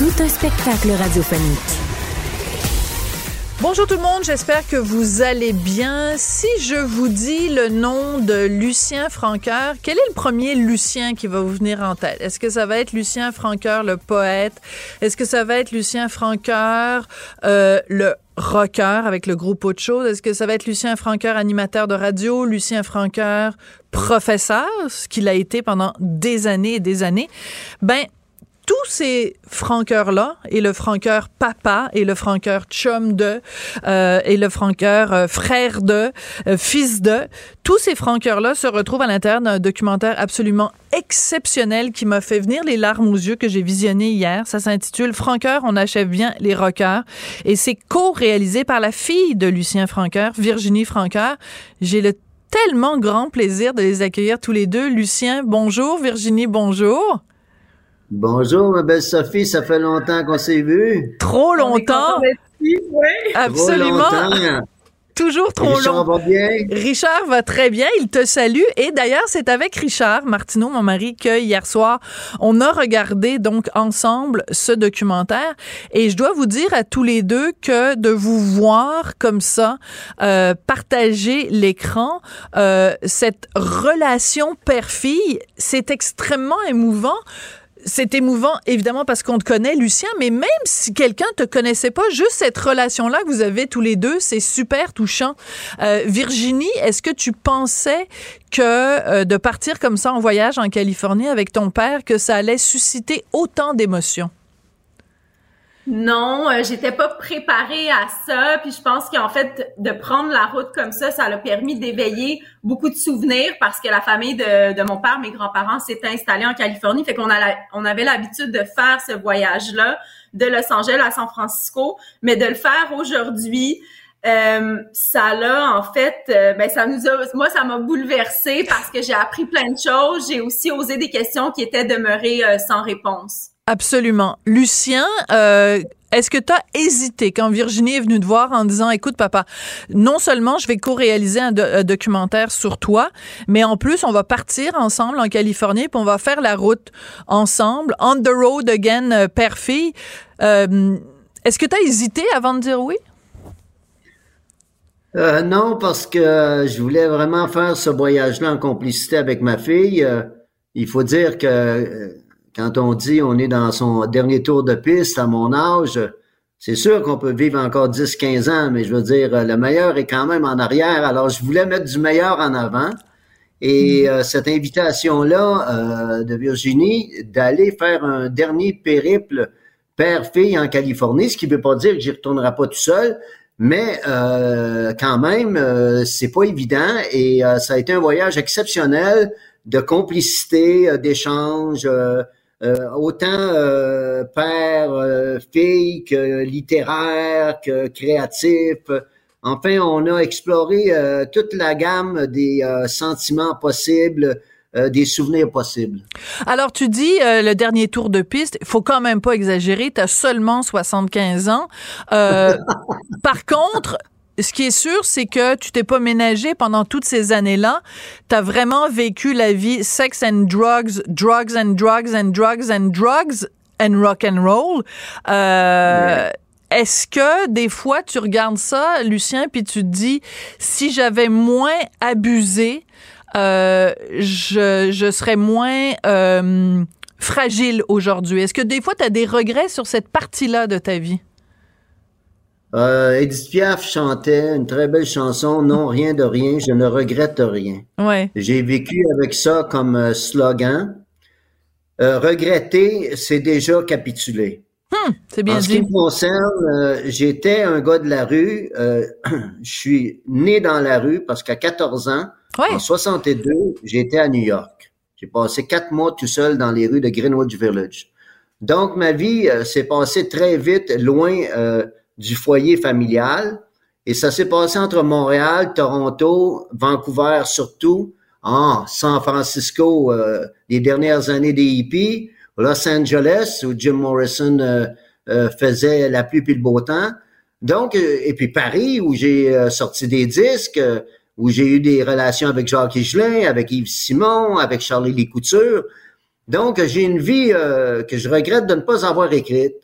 Tout un spectacle radiophonique. Bonjour tout le monde, j'espère que vous allez bien. Si je vous dis le nom de Lucien Francoeur, quel est le premier Lucien qui va vous venir en tête? Est-ce que ça va être Lucien Francoeur, le poète? Est-ce que ça va être Lucien Francoeur, euh, le rocker avec le groupe Autre chose? Est-ce que ça va être Lucien Francoeur, animateur de radio? Lucien Francoeur, professeur, ce qu'il a été pendant des années et des années? Ben, tous ces franqueurs-là, et le franqueur papa, et le franqueur chum de, euh, et le franqueur euh, frère de, euh, fils de, tous ces franqueurs-là se retrouvent à l'intérieur d'un documentaire absolument exceptionnel qui m'a fait venir les larmes aux yeux que j'ai visionné hier. Ça s'intitule Franqueur, on achève bien les rockers. Et c'est co-réalisé par la fille de Lucien Franqueur, Virginie Franqueur. J'ai le tellement grand plaisir de les accueillir tous les deux. Lucien, bonjour. Virginie, bonjour. Bonjour, ma belle Sophie, ça fait longtemps qu'on s'est vu. Trop longtemps. Oui. Absolument. Trop longtemps. Toujours trop Richard long. va bien? Richard va très bien, il te salue. Et d'ailleurs, c'est avec Richard Martineau, mon mari, que hier soir, on a regardé donc ensemble ce documentaire. Et je dois vous dire à tous les deux que de vous voir comme ça, euh, partager l'écran, euh, cette relation père-fille, c'est extrêmement émouvant c'est émouvant, évidemment, parce qu'on te connaît, Lucien, mais même si quelqu'un te connaissait pas, juste cette relation-là que vous avez tous les deux, c'est super touchant. Euh, Virginie, est-ce que tu pensais que euh, de partir comme ça en voyage en Californie avec ton père, que ça allait susciter autant d'émotions? Non, euh, j'étais pas préparée à ça. Puis je pense qu'en fait, de prendre la route comme ça, ça l'a permis d'éveiller beaucoup de souvenirs parce que la famille de, mon père, mes grands-parents, s'étaient installés en Californie. Fait qu'on on avait l'habitude de faire ce voyage-là de Los Angeles à San Francisco, mais de le faire aujourd'hui. euh, ça l'a en fait, euh, ben ça nous a, moi ça m'a bouleversée parce que j'ai appris plein de choses. J'ai aussi osé des questions qui étaient demeurées euh, sans réponse. Absolument. Lucien, euh, est-ce que tu as hésité quand Virginie est venue te voir en disant, écoute papa, non seulement je vais co-réaliser un, do- un documentaire sur toi, mais en plus on va partir ensemble en Californie puis on va faire la route ensemble, on the road again, euh, père-fille. Euh, est-ce que tu as hésité avant de dire oui? Non, parce que je voulais vraiment faire ce voyage-là en complicité avec ma fille. Il faut dire que quand on dit on est dans son dernier tour de piste à mon âge, c'est sûr qu'on peut vivre encore 10-15 ans, mais je veux dire, le meilleur est quand même en arrière. Alors, je voulais mettre du meilleur en avant. Et euh, cette invitation-là euh, de Virginie d'aller faire un dernier périple père-fille en Californie, ce qui ne veut pas dire que j'y retournerai pas tout seul, mais euh, quand même, euh, c'est pas évident et euh, ça a été un voyage exceptionnel de complicité, euh, d'échange, euh, euh, autant euh, père, euh, fille que littéraire, que créatif. Enfin, on a exploré toute la gamme des sentiments possibles des souvenirs possibles. Alors, tu dis le dernier tour de piste, il faut quand même pas exagérer, tu as seulement 75 ans. par contre, ce qui est sûr, c'est que tu t'es pas ménagé pendant toutes ces années-là. Tu as vraiment vécu la vie sex and drugs, drugs and drugs and drugs and drugs and rock and roll. Euh, Est-ce que des fois tu regardes ça, Lucien, puis tu te dis si j'avais moins abusé, euh, je, je serais moins euh, fragile aujourd'hui? Est-ce que des fois tu as des regrets sur cette partie-là de ta vie? Euh, Edith Piaf chantait une très belle chanson, Non, rien de rien, je ne regrette rien. Ouais. J'ai vécu avec ça comme euh, slogan. Euh, regretter, c'est déjà capituler. Hum, c'est bien en ce qui me concerne, euh, j'étais un gars de la rue. Euh, je suis né dans la rue parce qu'à 14 ans, en 62, j'étais à New York. J'ai passé quatre mois tout seul dans les rues de Greenwich Village. Donc, ma vie s'est passée très vite, loin du foyer familial. Et ça s'est passé entre Montréal, Toronto, Vancouver surtout, en San Francisco, euh, les dernières années des hippies, Los Angeles, où Jim Morrison euh, euh, faisait la pluie et le beau temps. Donc, et puis Paris, où j'ai sorti des disques, où j'ai eu des relations avec Jacques Higelin, avec Yves Simon, avec Charlie Lee Couture. Donc, j'ai une vie que je regrette de ne pas avoir écrite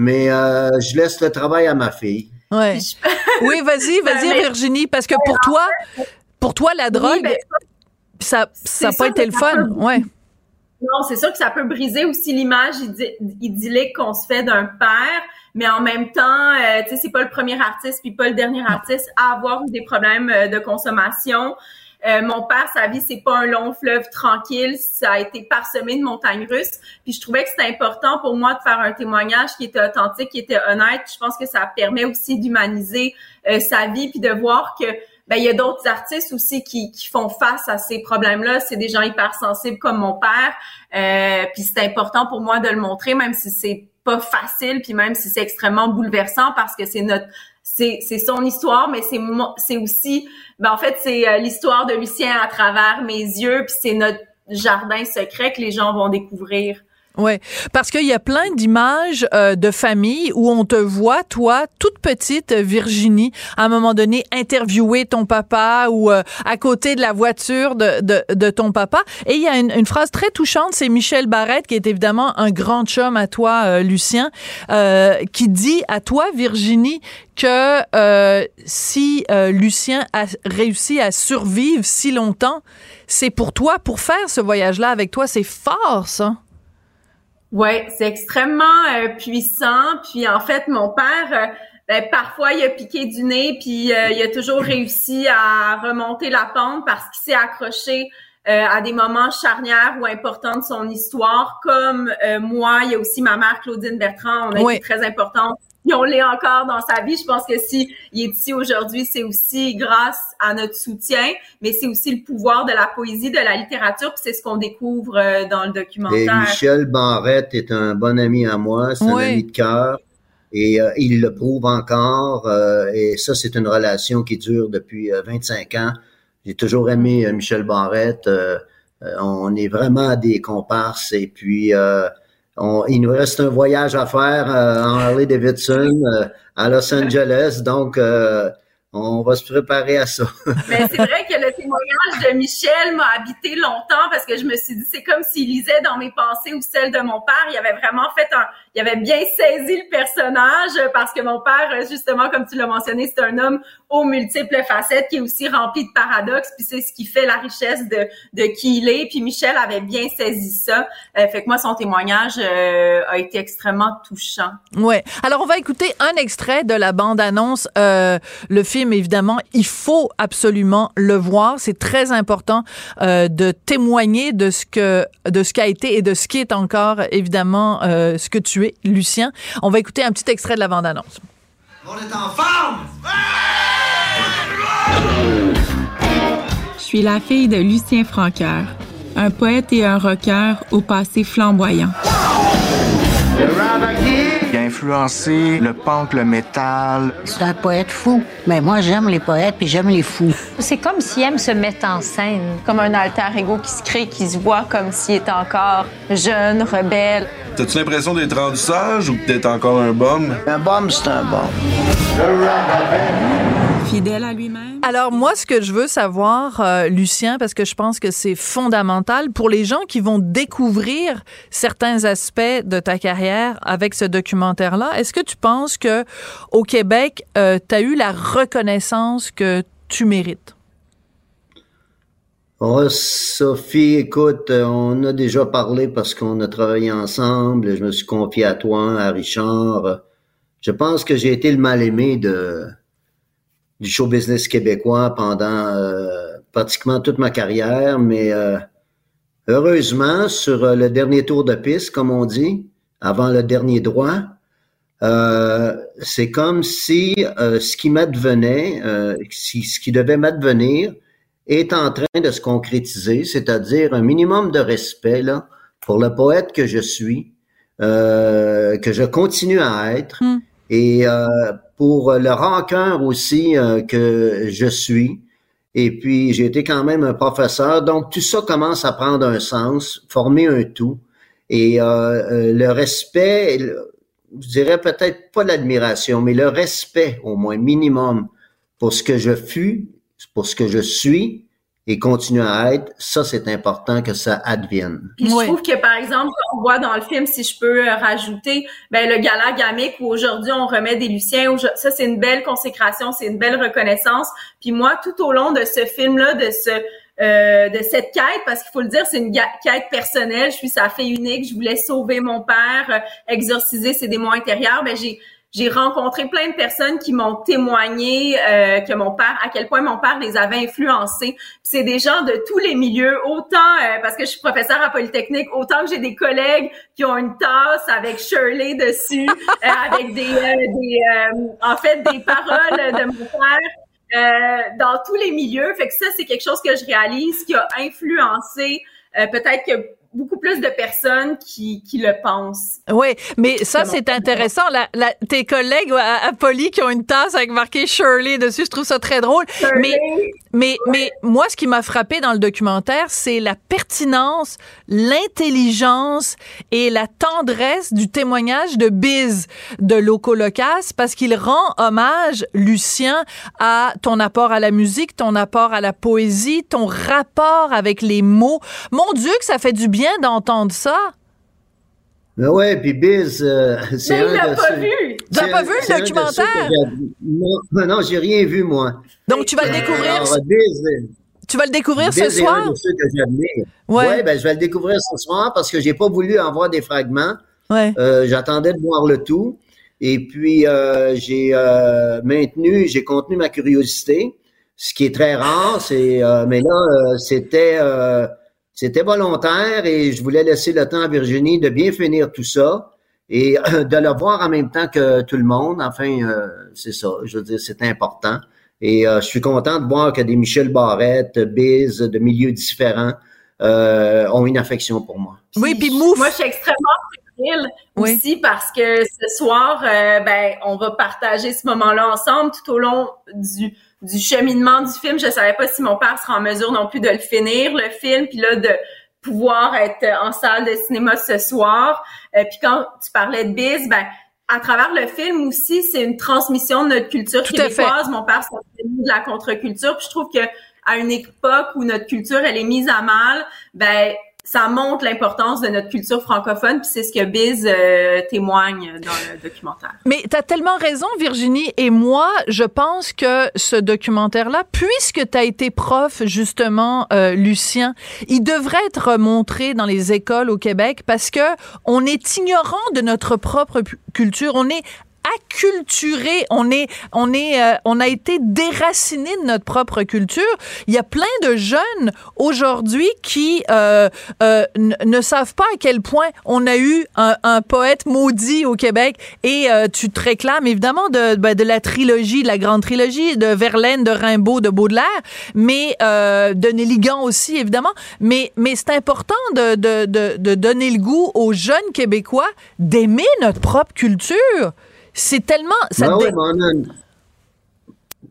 mais euh, je laisse le travail à ma fille. Ouais. oui, vas-y, vas-y, Virginie, parce que pour toi, pour toi, la drogue, ben, ça, ça n'a pas été le fun. Ouais. Non, c'est sûr que ça peut briser aussi l'image idyllique qu'on se fait d'un père, mais en même temps, euh, tu sais, c'est pas le premier artiste puis pas le dernier artiste à avoir des problèmes euh, de consommation. Euh, mon père, sa vie, c'est pas un long fleuve tranquille, ça a été parsemé de montagnes russes. Puis je trouvais que c'était important pour moi de faire un témoignage qui était authentique, qui était honnête. je pense que ça permet aussi d'humaniser euh, sa vie, puis de voir que ben il y a d'autres artistes aussi qui, font face à ces problèmes-là. C'est des gens hypersensibles comme mon père. Euh, puis c'est important pour moi de le montrer, même si c'est pas facile, puis même si c'est extrêmement bouleversant parce que c'est notre c'est son histoire, mais c'est c'est aussi, ben en fait, c'est euh, l'histoire de Lucien à travers mes yeux, puis c'est notre jardin secret que les gens vont découvrir. Oui, parce qu'il y a plein d'images euh, de famille où on te voit, toi, toute petite Virginie, à un moment donné, interviewer ton papa ou euh, à côté de la voiture de, de, de, ton papa. Et il y a une, une phrase très touchante, c'est Michel Barrette, qui est évidemment un grand chum à toi, euh, Lucien, qui dit à toi, Virginie, que si Lucien a réussi à survivre si longtemps, c'est pour toi, pour faire ce voyage-là avec toi, c'est fort, ça. Ouais, c'est extrêmement euh, puissant. Puis en fait, mon père, euh, ben, parfois il a piqué du nez, puis euh, il a toujours réussi à remonter la pente parce qu'il s'est accroché à des moments charnières ou importants de son histoire. Comme moi, il y a aussi ma mère Claudine Bertrand, on a été très importante on l'est encore dans sa vie. Je pense que si il est ici aujourd'hui, c'est aussi grâce à notre soutien, mais c'est aussi le pouvoir de la poésie, de la littérature, puis c'est ce qu'on découvre euh, dans le documentaire. Et Michel Barrette est un bon ami à moi, c'est un ami de cœur. Et euh, il le prouve encore. Euh, et ça, c'est une relation qui dure depuis 25 ans. J'ai toujours aimé Michel Barrette. on est vraiment des comparses. Et puis, il nous reste un voyage à faire euh, en Harley Davidson euh, à Los Angeles. Donc, euh, on va se préparer à ça. Mais c'est vrai que le témoignage de Michel m'a habité longtemps parce que je me suis dit, c'est comme s'il lisait dans mes pensées ou celles de mon père. Il avait vraiment fait un, il avait bien saisi le personnage parce que mon père, justement, comme tu l'as mentionné, c'est un homme aux multiples facettes qui est aussi rempli de paradoxes. Puis c'est ce qui fait la richesse de, de qui il est. Puis Michel avait bien saisi ça. Euh, fait que moi, son témoignage euh, a été extrêmement touchant. Ouais. Alors on va écouter un extrait de la bande-annonce. Euh, le film, évidemment, il faut absolument le voir. C'est très important euh, de témoigner de ce que de ce qu'a été et de ce qui est encore évidemment euh, ce que tu es, Lucien. On va écouter un petit extrait de la bande-annonce. On est en forme! Je suis la fille de Lucien Franqueur, un poète et un rocker au passé flamboyant. Il a influencé le punk, le métal. C'est un poète fou. Mais moi, j'aime les poètes puis j'aime les fous. C'est comme s'il aime se mettre en scène. Comme un alter ego qui se crée, qui se voit comme s'il est encore jeune, rebelle. T'as-tu l'impression d'être rendu sage ou d'être encore un bum? Un bum, c'est un bum. Fidèle à lui-même. Alors moi, ce que je veux savoir, euh, Lucien, parce que je pense que c'est fondamental pour les gens qui vont découvrir certains aspects de ta carrière avec ce documentaire-là, est-ce que tu penses que au Québec, euh, tu as eu la reconnaissance que tu mérites? Oh, Sophie, écoute, euh, on a déjà parlé parce qu'on a travaillé ensemble. Je me suis confié à toi, à Richard. Je pense que j'ai été le mal-aimé de du show business québécois pendant euh, pratiquement toute ma carrière, mais euh, heureusement, sur euh, le dernier tour de piste, comme on dit, avant le dernier droit, c'est comme si ce qui m'advenait, si, ce qui devait m'advenir, est en train de se concrétiser, c'est-à-dire un minimum de respect là, pour le poète que je suis, que je continue à être. Hmm. Et pour le rancœur aussi euh, que je suis. Et puis, j'ai été quand même un professeur. Donc, tout ça commence à prendre un sens, former un tout. Et euh, euh, le respect, je dirais peut-être pas l'admiration, mais le respect au moins minimum pour ce que je fus, pour ce que je suis, et continue à être, ça c'est important que ça advienne. Puis je trouve que par exemple, on voit dans le film, si je peux euh, rajouter, ben le gala gamique où aujourd'hui on remet des Luciens, ça c'est une belle consécration, c'est une belle reconnaissance. Puis moi, tout au long de ce film-là, de ce euh, de cette quête, parce qu'il faut le dire, c'est une quête personnelle. Je suis sa fille unique. Je voulais sauver mon père, euh, exorciser ses démons intérieurs. Ben j'ai j'ai rencontré plein de personnes qui m'ont témoigné euh, que mon père, à quel point mon père les avait influencés. C'est des gens de tous les milieux, autant euh, parce que je suis professeur à Polytechnique, autant que j'ai des collègues qui ont une tasse avec Shirley dessus, euh, avec des, des en fait des paroles de mon père. dans tous les milieux, fait que ça c'est quelque chose que je réalise qui a influencé peut-être que beaucoup plus de personnes qui, qui le pensent. Oui, mais ça, c'est intéressant. La, la, tes collègues à, à Poly qui ont une tasse avec marqué Shirley dessus, je trouve ça très drôle. Mais, mais, mais moi, ce qui m'a frappé dans le documentaire, c'est la pertinence, l'intelligence et la tendresse du témoignage de Biz de Loco Locas parce qu'il rend hommage, Lucien, à ton apport à la musique, ton apport à la poésie, ton rapport avec les mots. Mon Dieu, que ça fait du bien d'entendre ça. Mais ouais, puis Biz, euh, c'est Mais il l'a pas vu. Tu n'as pas vu le documentaire? Non, non, j'ai rien vu, moi. Donc, tu vas le découvrir. Alors, Biz, tu vas le découvrir Biz ce soir? Est un de ceux que j'admire. Ouais. ouais, ben, je vais le découvrir ce soir parce que j'ai pas voulu en voir des fragments. Ouais. Euh, J'attendais de voir le tout. Et puis, euh, j'ai euh, maintenu, j'ai contenu ma curiosité, ce qui est très rare. C'est, euh, mais là, euh, c'était, euh, c'était volontaire et je voulais laisser le temps à Virginie de bien finir tout ça et de le voir en même temps que tout le monde. Enfin, euh, c'est ça. Je veux dire, c'est important. Et euh, je suis content de voir que des Michel Barrette, Biz, de milieux différents, euh, ont une affection pour moi. Oui, puis Mouf. Moi, je suis extrêmement fébrile Oui. aussi parce que ce soir, euh, ben, on va partager ce moment-là ensemble tout au long du du cheminement du film. Je savais pas si mon père sera en mesure non plus de le finir, le film, puis là, de pouvoir être en salle de cinéma ce soir. Euh, puis quand tu parlais de Biz, ben, à travers le film aussi, c'est une transmission de notre culture Tout québécoise. Mon père s'est de la contre-culture. Puis je trouve que à une époque où notre culture elle est mise à mal, ben ça montre l'importance de notre culture francophone, puis c'est ce que Biz euh, témoigne dans le documentaire. Mais tu as tellement raison, Virginie. Et moi, je pense que ce documentaire-là, puisque tu as été prof, justement, euh, Lucien, il devrait être montré dans les écoles au Québec parce que on est ignorant de notre propre culture. On est acculturé, on est, on est, euh, on a été déraciné de notre propre culture. Il y a plein de jeunes aujourd'hui qui euh, euh, ne savent pas à quel point on a eu un, un poète maudit au Québec et euh, tu te réclames évidemment de, ben, de la trilogie, de la grande trilogie, de Verlaine, de Rimbaud, de Baudelaire, mais euh, de Néligan aussi évidemment. Mais, mais c'est important de, de, de, de donner le goût aux jeunes Québécois d'aimer notre propre culture. C'est tellement. Ça Ben ouais, mais on a une-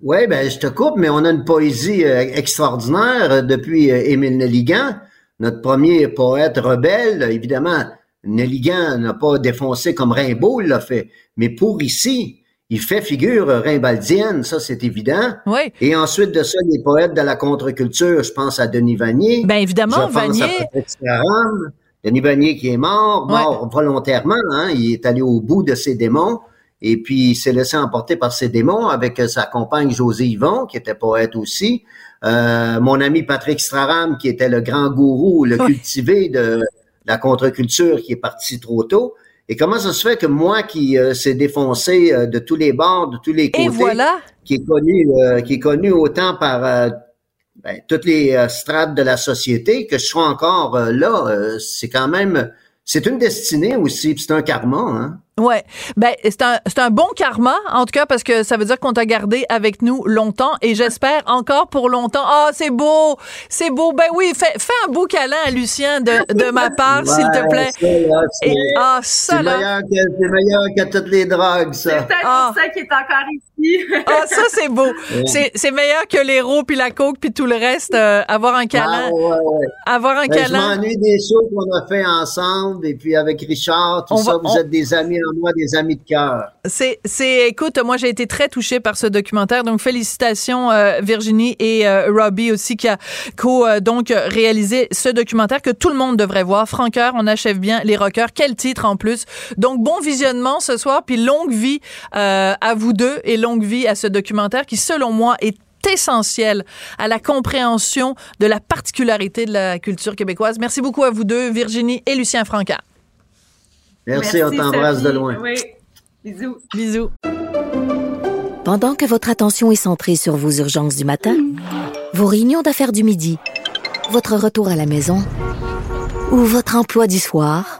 Ouais, ben, je te coupe, mais on a une poésie euh, extraordinaire euh, depuis euh, Émile Nelligan, notre premier poète rebelle. Évidemment, Nelligan n'a pas défoncé comme Rimbaud l'a fait, mais pour ici, il fait figure rimbaldienne, ça c'est évident. Oui. Et ensuite de ça, les poètes de la contre-culture, je pense à Denis Vanier. Ben évidemment, je pense Vanier. à Denis Vanier qui est mort, mort volontairement, hein, il est allé au bout de ses démons. Et puis, il s'est laissé emporter par ses démons avec euh, sa compagne José Yvon, qui était poète aussi. Euh, mon ami Patrick Straram, qui était le grand gourou, le cultivé de la contre-culture, qui est parti trop tôt. Et comment ça se fait que moi, qui euh, s'est défoncé euh, de tous les bords, de tous les côtés, voilà. qui est connu, euh, qui est connu autant par ben, toutes les strates de la société, que je sois encore là, euh, c'est quand même, c'est une destinée aussi, c'est un karma, hein. Ouais, ben c'est un c'est un bon karma en tout cas parce que ça veut dire qu'on t'a gardé avec nous longtemps et j'espère encore pour longtemps. Ah c'est beau, c'est beau. Ben oui, fais, fais un beau câlin à Lucien de, de ma part s'il te plaît. ça, là, c'est- ah ça C'est là. meilleur, que, c'est meilleur que toutes les drogues, ça. C'est pour ça qu'il est encore ici. Ah ça c'est beau. C'est c'est meilleur que l'héros puis la coke puis tout le reste. euh, avoir un câlin, Ah, ouais, ouais. avoir un Ben, je câlin. m'ennuie des shows qu'on a fait ensemble, et puis avec Richard, tout On ça, va- vous on- êtes des amis en moi, des amis de cœur. C'est, c'est, écoute, moi j'ai été très touchée par ce documentaire, donc félicitations euh, Virginie et euh, Robbie aussi qui a co euh, donc réalisé ce documentaire que tout le monde devrait voir. Franqueur, on achève bien les rockers. Quel titre en plus. Donc bon visionnement ce soir, puis longue vie euh, à vous deux et longue vie à ce documentaire qui, selon moi, est essentiel à la compréhension de la particularité de la culture québécoise. Merci beaucoup à vous deux, Virginie et Lucien Francard. Merci, on t'embrasse de loin. Oui. Bisous. Bisous. Pendant que votre attention est centrée sur vos urgences du matin, vos réunions d'affaires du midi, votre retour à la maison ou votre emploi du soir,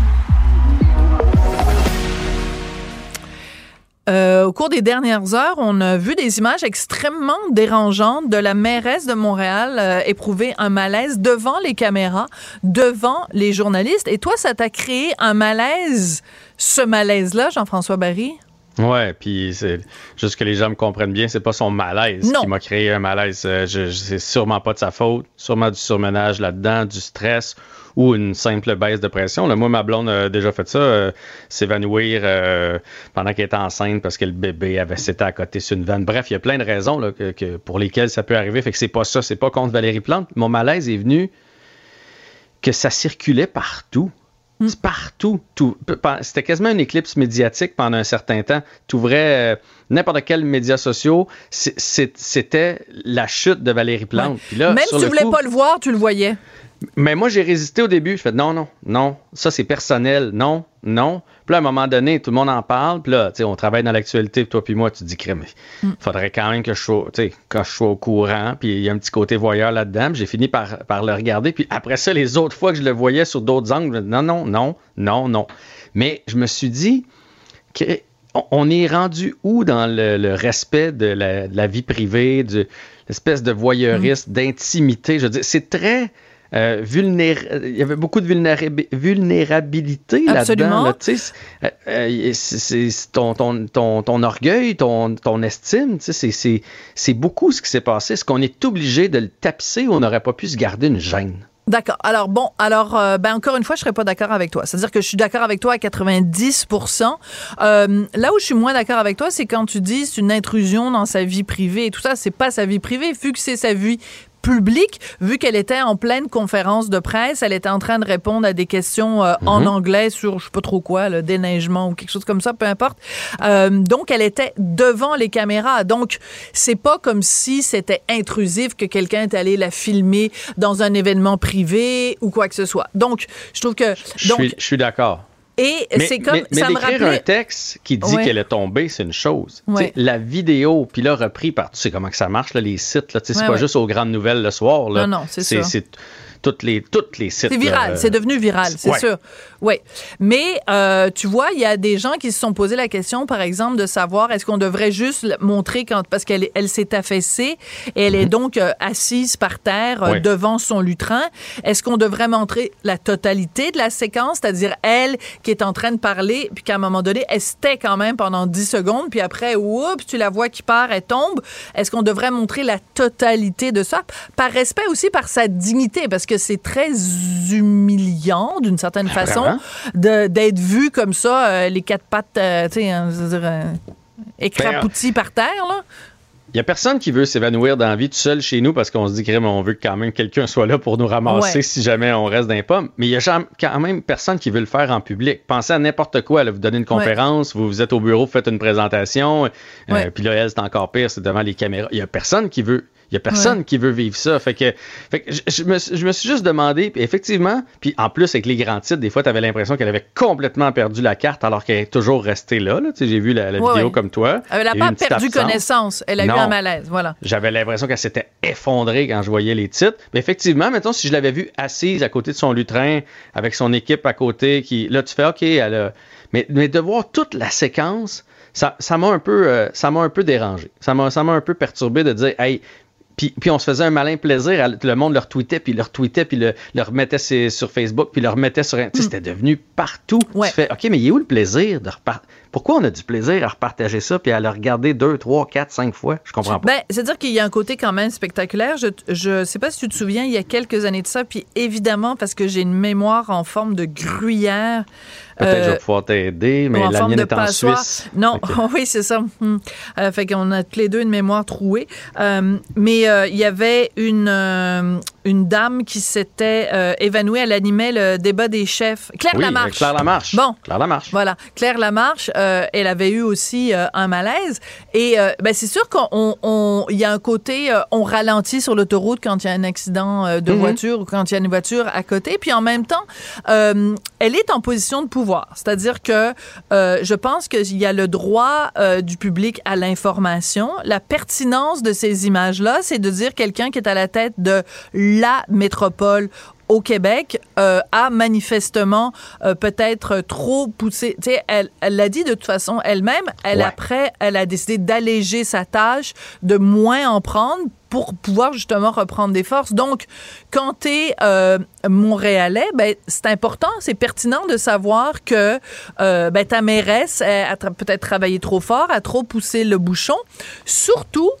Euh, au cours des dernières heures, on a vu des images extrêmement dérangeantes de la mairesse de Montréal euh, éprouver un malaise devant les caméras, devant les journalistes. Et toi, ça t'a créé un malaise, ce malaise-là, Jean-François Barry? Ouais, puis c'est juste que les gens me comprennent bien, c'est pas son malaise Non. qui m'a créé un malaise. Euh, je, je- c'est sûrement pas de sa faute, sûrement du surmenage là-dedans, du stress ou une simple baisse de pression. Là, moi, ma blonde a déjà fait ça, euh, s'évanouir euh, pendant qu'elle était enceinte parce que le bébé avait s'était à côté sur une vanne. Bref, il y a plein de raisons là, que, que- pour lesquelles ça peut arriver. Fait que c'est pas ça, c'est pas contre Valérie Plante. Mon malaise est venu que ça circulait partout. C'est Partout. Tout. C'était quasiment une éclipse médiatique pendant un certain temps. Tu ouvrais euh, n'importe quel média social, c'était la chute de Valérie Plante. Puis là, Même si tu le voulais coup- pas le voir, tu le voyais. Mais moi, j'ai résisté au début. Je fais non, non, non, ça c'est personnel, non, non. Puis là, à un moment donné, tout le monde en parle. Puis là, tu sais, on travaille dans l'actualité, puis toi puis moi, tu te dis, crème, il faudrait quand même que je sois, je au courant. Puis il y a un petit côté voyeur là-dedans. Puis J'ai fini par, par le regarder. Puis après ça, les autres fois que je le voyais sur d'autres angles, je dis, non, non, non, non, non. Mais je me suis dit que on- est rendu où dans le, le respect de la, de la vie privée, de l'espèce de voyeurisme, d'intimité? Je veux dire, c'est très euh, vulnéra- il y avait beaucoup de vulnérabi- vulnérabilité Absolument. là-dedans. là. Euh, euh, c'est- ton, ton, ton, ton orgueil, ton, ton estime, c'est- c'est c'est beaucoup ce qui s'est passé. Est-ce qu'on est obligé de le tapisser ou on n'aurait pas pu se garder une gêne? D'accord. Alors bon, alors euh, ben encore une fois, je serais pas d'accord avec toi. C'est-à-dire que je suis d'accord avec toi à 90% euh, Là où je suis moins d'accord avec toi, c'est quand tu dis c'est une intrusion dans sa vie privée et tout ça. C'est pas sa vie privée, vu que c'est sa vie publique, vu qu'elle était en pleine conférence de presse, elle était en train de répondre à des questions euh, en Mhm. anglais sur je sais pas trop quoi, le déneigement ou quelque chose comme ça, peu importe. Euh, donc elle était devant les caméras. Donc c'est pas comme si c'était intrusif que quelqu'un est allé la filmer dans un événement privé ou quoi que ce soit. Donc je trouve que Je donc suis, je suis d'accord. Et Mais, c'est comme mais- mais ça me d'écrire rappelait un texte qui dit Ouais. qu'elle est tombée, c'est une chose. Ouais. La vidéo, puis là, repris par, tu sais comment que ça marche, là, les sites, là, c'est Ouais, pas juste aux grandes nouvelles le soir. Là. Non, non, c'est ça. C'est toutes les, toutes les sites. C'est viral, là, c'est devenu viral, c'est sûr. Oui. Mais euh, tu vois, il y a des gens qui se sont posé la question, par exemple, de savoir est-ce qu'on devrait juste montrer quand parce qu'elle elle s'est affaissée et elle est donc euh, assise par terre euh, devant son lutrin. Est-ce qu'on devrait montrer la totalité de la séquence, c'est-à-dire elle qui est en train de parler, puis qu'à un moment donné, elle se tait quand même pendant 10 secondes, puis après, oups, tu la vois qui part, elle tombe. Est-ce qu'on devrait montrer la totalité de ça? Par respect aussi, par sa dignité, parce que c'est très humiliant, d'une certaine façon, de- d'être vu comme ça, euh, les quatre pattes, euh, tu sais, hein, euh, écrapoutis par terre, là. Il y a personne qui veut s'évanouir dans la vie tout seul chez nous parce qu'on se dit que on veut quand même quelqu'un soit là pour nous ramasser Ouais. si jamais on reste dans les pommes. Mais il y a jamais- quand même personne qui veut le faire en public. Pensez à n'importe quoi. Là, vous donnez une conférence, vous, vous êtes au bureau, vous faites une présentation, euh, puis là, elle, c'est encore pire, c'est devant les caméras. Il y a personne qui veut. Il y a personne Ouais. qui veut vivre ça. Fait que, fait que je, je me, suis- je me suis juste demandé, puis effectivement, puis en plus avec les grands titres, des fois, tu avais l'impression qu'elle avait complètement perdu la carte alors qu'elle est toujours restée là. là. J'ai vu la, la Ouais, vidéo ouais. comme toi. Elle n'a pas perdu absence. connaissance. Elle a eu un malaise. Voilà. J'avais l'impression qu'elle s'était effondrée quand je voyais les titres. Mais effectivement, mettons, si je l'avais vue assise à côté de son lutrin, avec son équipe à côté, qui là, tu fais OK, elle a... mais, mais de voir toute la séquence, ça ça m'a un peu euh, ça m'a un peu dérangé. Ça m'a ça m'a un peu perturbé de dire Hey, puis, puis on se faisait un malin plaisir. à- Le monde le retweetait, puis le retweetait, puis le, le remettait sur Facebook, puis le remettait sur... Sais, C'était devenu partout. Tu fais, OK, mais il est où le plaisir de repartir? Pourquoi on a du plaisir à repartager ça, puis à le regarder deux, trois, quatre, cinq fois? Je comprends pas. Ben, c'est-à-dire qu'il y a un côté quand même spectaculaire. Je, je sais pas si tu te souviens, il y a quelques années de ça, puis évidemment, parce que j'ai une mémoire en forme de gruyère. Peut-être que je euh, vais pouvoir t'aider, mais la mienne est en. Suisse. Non, oui, c'est ça. Euh, fait qu'on a tous les deux une mémoire trouée. Euh, mais euh, il y avait une, euh, une dame qui s'était euh, évanouie. Elle animait le débat des chefs. Claire Oui, Lamarche. Claire Lamarche. Bon. Claire Lamarche. Voilà, Claire Lamarche, euh, elle avait eu aussi euh, un malaise. Et euh, ben, c'est sûr qu'on on- il y a un côté, on ralentit sur l'autoroute quand il y a un accident de Mhm. voiture ou quand il y a une voiture à côté. Puis en même temps, elle est en position de pouvoir. C'est-à-dire que je pense qu'il y a le droit du public à l'information. La pertinence de ces images-là, c'est de dire quelqu'un qui est à la tête de la métropole au Québec euh, a manifestement euh, peut-être trop poussé. Tu sais, elle l'a dit de toute façon elle-même. Elle Ouais. après, elle a décidé d'alléger sa tâche, de moins en prendre pour pouvoir justement reprendre des forces. Donc, quand tu es montréalais, ben, c'est important, c'est pertinent de savoir que euh, ben, ta mairesse elle a peut-être travaillé trop fort, a trop poussé le bouchon. Surtout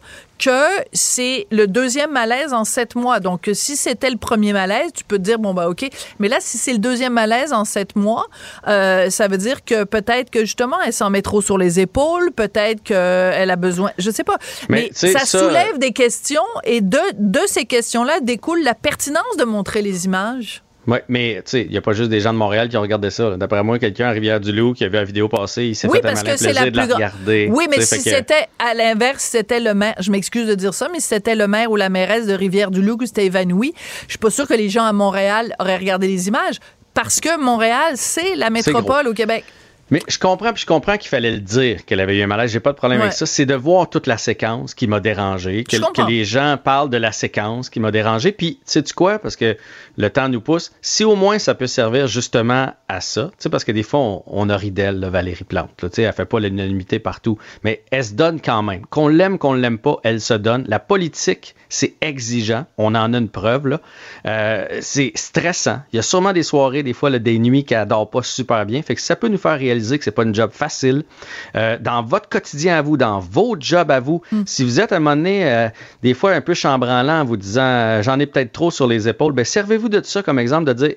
que c'est le deuxième malaise en sept mois. Donc, si c'était le premier malaise, tu peux te dire, bon, bah, OK. Mais là, si c'est le deuxième malaise en sept mois, euh, ça veut dire que peut-être que justement, elle s'en met trop sur les épaules, peut-être qu'elle a besoin, je sais pas. Mais, ça, ça- soulève des questions et de, de ces questions-là découle la pertinence de montrer les images. Oui, mais tu sais, il n'y a pas juste des gens de Montréal qui ont regardé ça. D'après moi, quelqu'un à Rivière-du-Loup qui a vu la vidéo passer, il s'est Oui, fait un parce malin que c'est plaisir la de la plus grande. regarder. Oui, mais si que- c'était à l'inverse, si c'était le maire, je m'excuse de dire ça, mais si c'était le maire ou la mairesse de Rivière-du-Loup qui s'était évanoui, je suis pas sûre que les gens à Montréal auraient regardé les images parce que Montréal, c'est la métropole au Québec. Mais je comprends, puis je comprends qu'il fallait le dire qu'elle avait eu un malaise. J'ai pas de problème Ouais. avec ça. C'est de voir toute la séquence qui m'a dérangé, que, les gens parlent de la séquence qui m'a dérangé. Puis, sais-tu quoi? Parce que le temps nous pousse. Si au moins ça peut servir justement à ça, tu sais, parce que des fois, on, on a ri d'elle, Valérie Plante. Là, tu sais, elle fait pas l'unanimité partout. Mais elle se donne quand même. Qu'on l'aime, qu'on l'aime pas, elle se donne. La politique, c'est exigeant. On en a une preuve, là. Euh, c'est stressant. Il y a sûrement des soirées, des fois, là, des nuits qu'elle dort pas super bien. Fait que ça peut nous faire réaliser que c'est pas une job facile. Euh, dans votre quotidien à vous, dans vos jobs à vous, si vous êtes à un moment donné, euh, des fois un peu chambranlant en vous disant euh, j'en ai peut-être trop sur les épaules, ben servez-vous de ça comme exemple de dire,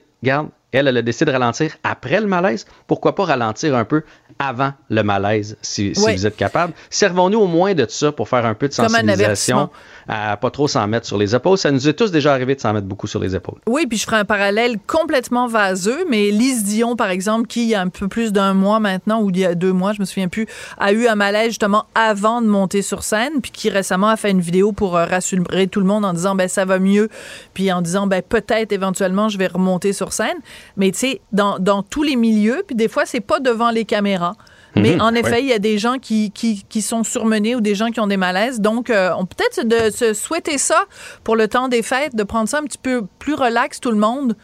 elle, elle a décidé de ralentir après le malaise. Pourquoi pas ralentir un peu avant le malaise, si, si Oui. vous êtes capable? Servons-nous au moins de ça pour faire un peu de sensibilisation à pas trop s'en mettre sur les épaules. Ça nous est tous déjà arrivé de s'en mettre beaucoup sur les épaules. Oui, puis je ferai un parallèle complètement vaseux, mais Lise Dion, par exemple, qui il y a un peu plus d'un mois maintenant, ou il y a deux mois, je me souviens plus, a eu un malaise justement avant de monter sur scène, puis qui récemment a fait une vidéo pour euh, rassurer tout le monde en disant ben ça va mieux, puis en disant ben peut-être éventuellement je vais remonter sur scène. Mais tu sais, dans, dans tous les milieux, puis des fois c'est pas devant les caméras. Mais Mhm, en effet, ouais. il y a des gens qui, qui, qui sont surmenés ou des gens qui ont des malaises. Donc, euh, on peut peut-être de se souhaiter ça pour le temps des fêtes, de prendre ça un petit peu plus relax tout le monde.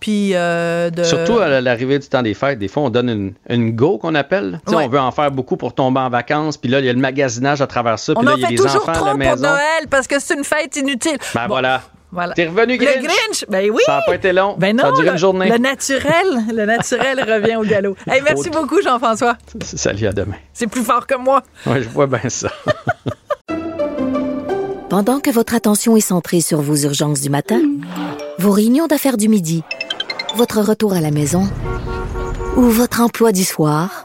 Puis euh, de. Surtout à l'arrivée du temps des fêtes, des fois, on donne une, une go qu'on appelle. Tu sais, Ouais. On veut en faire beaucoup pour tomber en vacances. Puis là, il y a le magasinage à travers ça. on Puis là, en il y a les toujours enfants à trop la pour maison. Noël parce que c'est une fête inutile. Ben Bon, voilà. Voilà. T'es revenu, Le Grinch? Grinch, ben oui. Ça n'a pas été long. Ben non, ça a duré le, une journée. le naturel, le naturel revient au galop. Hey, merci Autre- beaucoup, Jean-François. Salut, à demain. C'est plus fort que moi. Ouais, je vois bien ça. Pendant que votre attention est centrée sur vos urgences du matin, vos réunions d'affaires du midi, votre retour à la maison ou votre emploi du soir,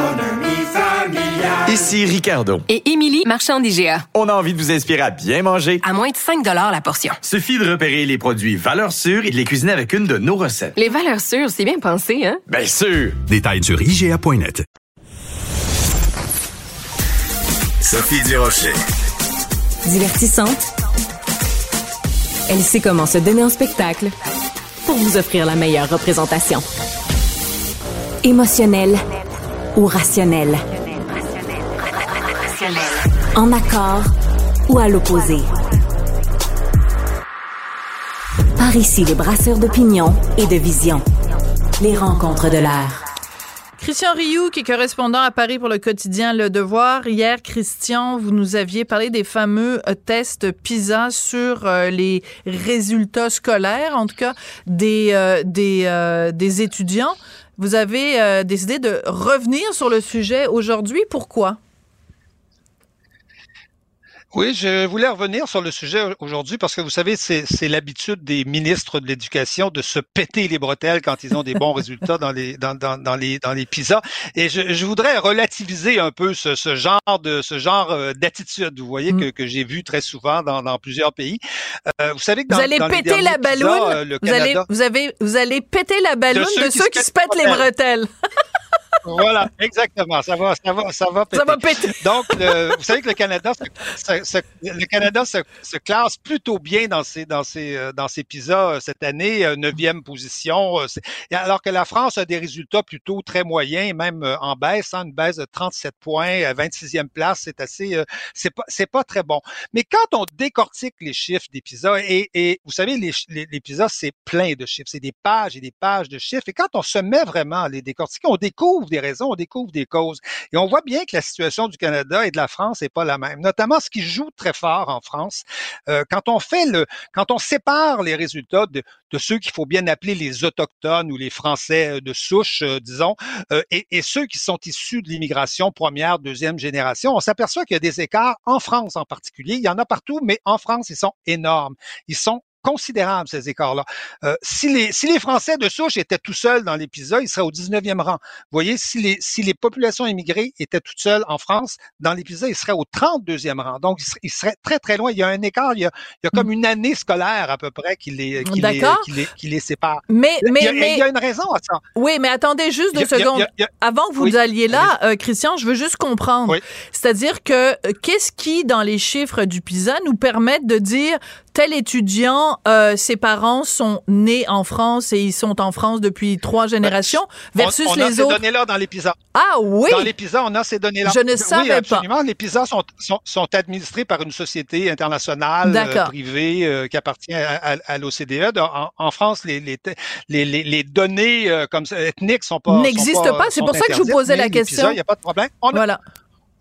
Ici Ricardo. Et Émilie, marchand d'IGA. On a envie de vous inspirer à bien manger. À moins de 5 la portion. Suffit de repérer les produits valeurs sûres et de les cuisiner avec une de nos recettes. Les valeurs sûres, c'est bien pensé, hein? Bien sûr! Détails sur IGA.net. Sophie Durocher. Divertissante. Elle sait comment se donner en spectacle pour vous offrir la meilleure représentation. Émotionnelle ou rationnelle. En accord ou à l'opposé. Par ici, les brasseurs d'opinion et de vision. Les rencontres de l'air. Christian Rioux, qui est correspondant à Paris pour le quotidien Le Devoir. Hier, Christian, vous nous aviez parlé des fameux euh, tests PISA sur euh, les résultats scolaires, en tout cas des, euh, des, des étudiants. Vous avez décidé de revenir sur le sujet aujourd'hui. Pourquoi? Oui, je voulais revenir sur le sujet aujourd'hui parce que vous savez, c'est l'habitude des ministres de l'Éducation de se péter les bretelles quand ils ont des bons résultats dans les dans, dans, dans les dans les PISA. Et je, je voudrais relativiser un peu ce, ce genre de ce genre euh, d'attitude, vous voyez, que, que j'ai vu très souvent dans, dans plusieurs pays. Euh, vous savez que dans, vous allez dans les péter la derniers PISA, balloune? euh, le vous, allez, Canada- vous, avez, vous allez péter la balloune de ceux, qui, se pètent les bretelles. Voilà, exactement. Ça va, ça va, ça va péter. Ça va péter. Donc, le- vous savez que le Canada, se, le Canada se, se classe plutôt bien dans ses, dans ses, euh, dans ses PISA euh, cette année, euh, neuvième position. Alors que la France a des résultats plutôt très moyens, même en baisse, hein, une baisse de 37 points, à 26e place, c'est assez, c'est pas, c'est pas très bon. Mais quand on décortique les chiffres des PISA, et, et vous savez, les, les, les PISA, c'est plein de chiffres, c'est des pages et des pages de chiffres. Et quand on se met vraiment à les décortiquer, on découvre des raisons, on découvre des causes. Et on voit bien que la situation du Canada et de la France n'est pas la même. Notamment ce qui joue très fort en France, euh, quand on fait le, quand on sépare les résultats de, ceux qu'il faut bien appeler les autochtones ou les Français euh, de souche, euh, disons, et, et ceux qui sont issus de l'immigration première, deuxième génération, on s'aperçoit qu'il y a des écarts en France en particulier. Il y en a partout, mais en France, ils sont énormes. Ils sont considérables, ces écarts-là. Euh, si, les, si les Français de souche étaient tout seuls dans PISA, ils seraient au 19e rang. Vous voyez, si les, si les populations immigrées étaient toutes seules en France, dans PISA, ils seraient au 32e rang. Donc, ils seraient, très, très loin. Il y a un écart, il y a, il y a comme Mm. une année scolaire à peu près qui les, qui les, qui les, qui les sépare. Mais, il, mais, y a, mais- il y a une raison à ça. Oui, mais attendez juste deux Il a- il secondes. il a- il Avant que vous Oui, alliez là, euh, Christian, je veux juste comprendre. C'est-à-dire que euh, qu'est-ce qui, dans les chiffres du PISA, nous permettent de dire tel étudiant, euh, ses parents sont nés en France et ils sont en France depuis trois générations, versus on, on a les ces autres. données-là dans les PISA. Ah oui! Dans les PISA, on a ces données-là. Je ne oui, savais pas. absolument. Les PISA sont, sont, sont administrés par une société internationale euh, privée euh, qui appartient à, à- à l'OCDE. En, en France, les, les, les, les- les données euh, comme ça, ethniques sont pas N'existent pas. C'est pour ça que je vous posais la question. Il n'y a pas de problème. On a, Voilà.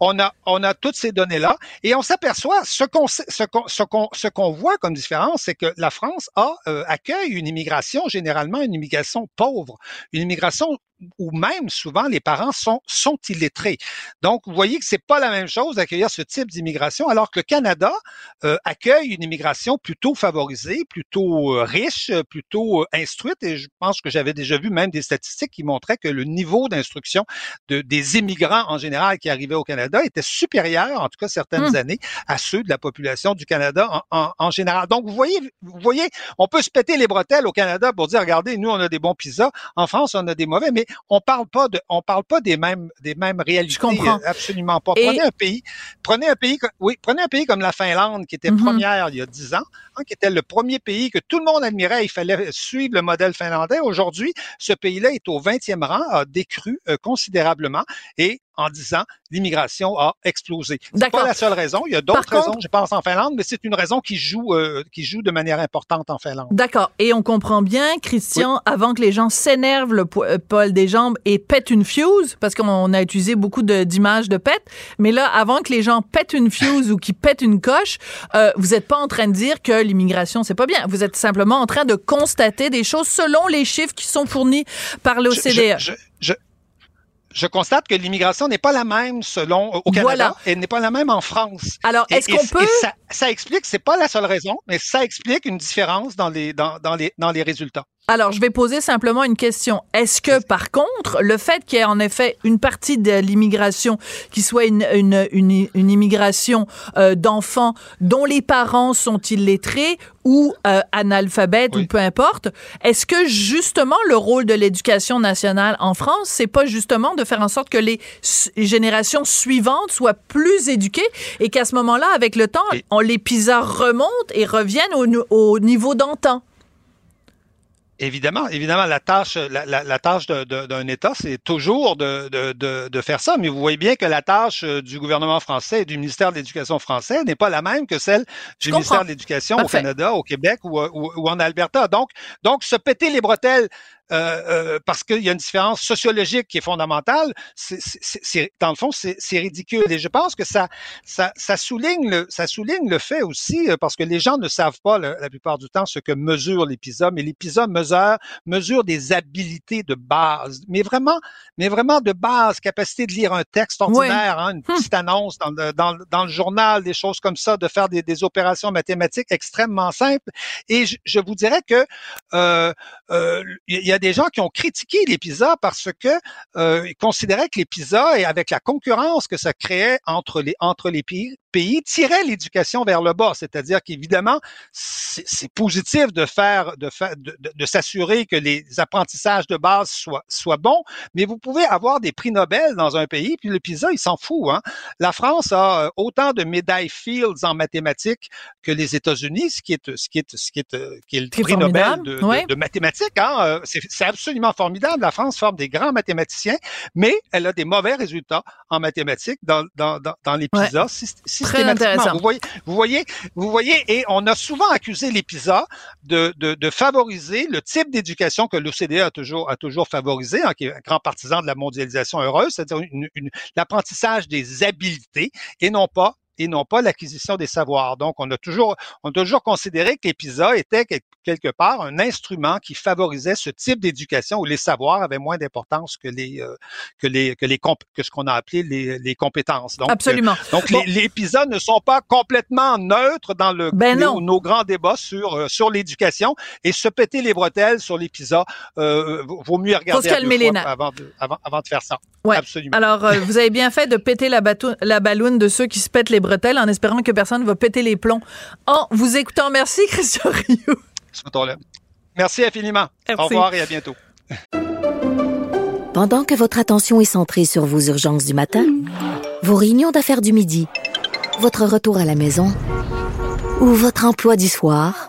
On a, on a toutes ces données-là et on s'aperçoit, ce qu'on, ce qu'on, ce qu'on, voit comme différence, c'est que la France euh, accueille une immigration, généralement une immigration pauvre, une immigration où même souvent les parents sont, sont illettrés. Donc, vous voyez que c'est pas la même chose d'accueillir ce type d'immigration, alors que le Canada euh, accueille une immigration plutôt favorisée, plutôt euh, riche, plutôt euh, instruite, et je pense que j'avais déjà vu même des statistiques qui montraient que le niveau d'instruction de, des immigrants en général qui arrivaient au Canada était supérieur, en tout cas certaines Hmm. années, à ceux de la population du Canada en, en- en général. Donc, vous voyez, vous voyez, on peut se péter les bretelles au Canada pour dire, regardez, nous, on a des bons pizzas, en France, on a des mauvais, mais on parle pas de, on parle pas des mêmes, des mêmes réalités. comprends. euh, Absolument pas. Et- Prenez un pays, prenez un pays, oui, prenez un pays comme la Finlande, qui était Mhm. première il y a dix ans, hein, qui était le premier pays que tout le monde admirait. Il fallait suivre le modèle finlandais. Aujourd'hui, ce pays-là est au 20e rang, a décru euh, considérablement et en 10 ans, l'immigration a explosé. C'est pas la seule raison. Il y a d'autres contre- raisons, je pense, en Finlande, mais c'est une raison qui joue, euh, qui joue de manière importante en Finlande. D'accord. Et on comprend bien, Christian, avant que les gens s'énervent le po- euh, des jambes et pètent une fuse, parce qu'on a utilisé beaucoup de- d'images de pète, mais là, avant que les gens pètent une fuse ou qu'ils pètent une coche, euh, vous n'êtes pas en train de dire que l'immigration, c'est pas bien. Vous êtes simplement en train de constater des choses selon les chiffres qui sont fournis par l'OCDE. Je, je- je- je constate que l'immigration n'est pas la même selon au Canada Voilà. et n'est pas la même en France. Alors, est-ce qu'on peut- ça, ça explique, c'est pas la seule raison, mais ça explique une différence dans les dans, dans les dans les résultats. Alors, je vais poser simplement une question. Est-ce que, par contre, le fait qu'il y ait en effet une partie de l'immigration qui soit une, une, une, une immigration euh, d'enfants dont les parents sont illettrés ou euh, analphabètes ou peu importe, est-ce que justement le rôle de l'éducation nationale en France, c'est pas justement de faire en sorte que les générations suivantes soient plus éduquées et qu'à ce moment-là, avec le temps, on les PISA remontent et reviennent au, au niveau d'antan? Évidemment, évidemment, la tâche, la, la- la tâche d'un État, c'est toujours de, de, de, de faire ça. Mais vous voyez bien que la tâche euh, du gouvernement français et du ministère de l'Éducation français n'est pas la même que celle du ministère de l'Éducation au. Canada, au Québec ou, ou, ou en Alberta. Donc, donc, se péter les bretelles euh, euh, parce qu'il y a une différence sociologique qui est fondamentale, c'est, dans le fond, c'est, ridicule. Et je pense que ça, ça, ça souligne le, ça souligne le fait aussi, euh, parce que les gens ne savent pas le- la plupart du temps ce que mesure mais les PISA mesurent, mesurent des habiletés de base, mais vraiment, mais vraiment de base, capacité de lire un texte ordinaire, hein, une petite annonce dans le, dans, dans le journal, des choses comme ça, de faire des, des opérations mathématiques extrêmement simples. Et je, je vous dirais que euh, euh, il y a des gens qui ont critiqué les PISA parce que euh, ils considéraient que les PISA et avec la concurrence que ça créait entre les entre les pays, tiraient l'éducation vers le bas. C'est-à-dire qu'évidemment, c'est positif de faire de faire de, de- de s'assurer que les apprentissages de base soient soient bons, mais vous pouvez avoir des prix Nobel dans un pays puis le PISA il s'en fout. Hein? La France a euh, autant de médailles Fields en mathématiques que les États-Unis, ce qui est ce qui est ce qui est euh, qui est le prix Nobel formidable, de, de- ouais. de mathématiques. Hein? Euh, C'est absolument formidable. La France forme des grands mathématiciens, mais elle a des mauvais résultats en mathématiques dans, dans, dans, dans les Ouais. PISA Très systématiquement. intéressant. Vous voyez, vous voyez, vous voyez, et on a souvent accusé les PISA de, de, de favoriser le type d'éducation que l'OCDE a toujours, a toujours favorisé, hein, qui est un grand partisan de la mondialisation heureuse, c'est-à-dire une- une- l'apprentissage des habiletés et non pas et non pas l'acquisition des savoirs. Donc, on a toujours, on a toujours considéré que les PISA étaient quelque part un instrument qui favorisait ce type d'éducation où les savoirs avaient moins d'importance que les euh, que les que les que ce qu'on a appelé les, les compétences. Donc, Absolument. Euh, donc les, les, épisodes ne sont pas complètement neutres dans le ben nos, nos, grands débats sur euh, sur l'éducation et se péter les bretelles sur l'épisode euh, vaut mieux regarder Faut se calmer les avant de avant, avant de faire ça. Ouais. Absolument. Alors vous avez bien fait de péter la, la balloune de ceux qui se pètent les bretelles en espérant que personne ne va péter les plombs en vous écoutant. Merci Christian Rioux. Merci infiniment. Merci. Au revoir et à bientôt. Pendant que votre attention est centrée sur vos urgences du matin, vos réunions d'affaires du midi, votre retour à la maison ou votre emploi du soir,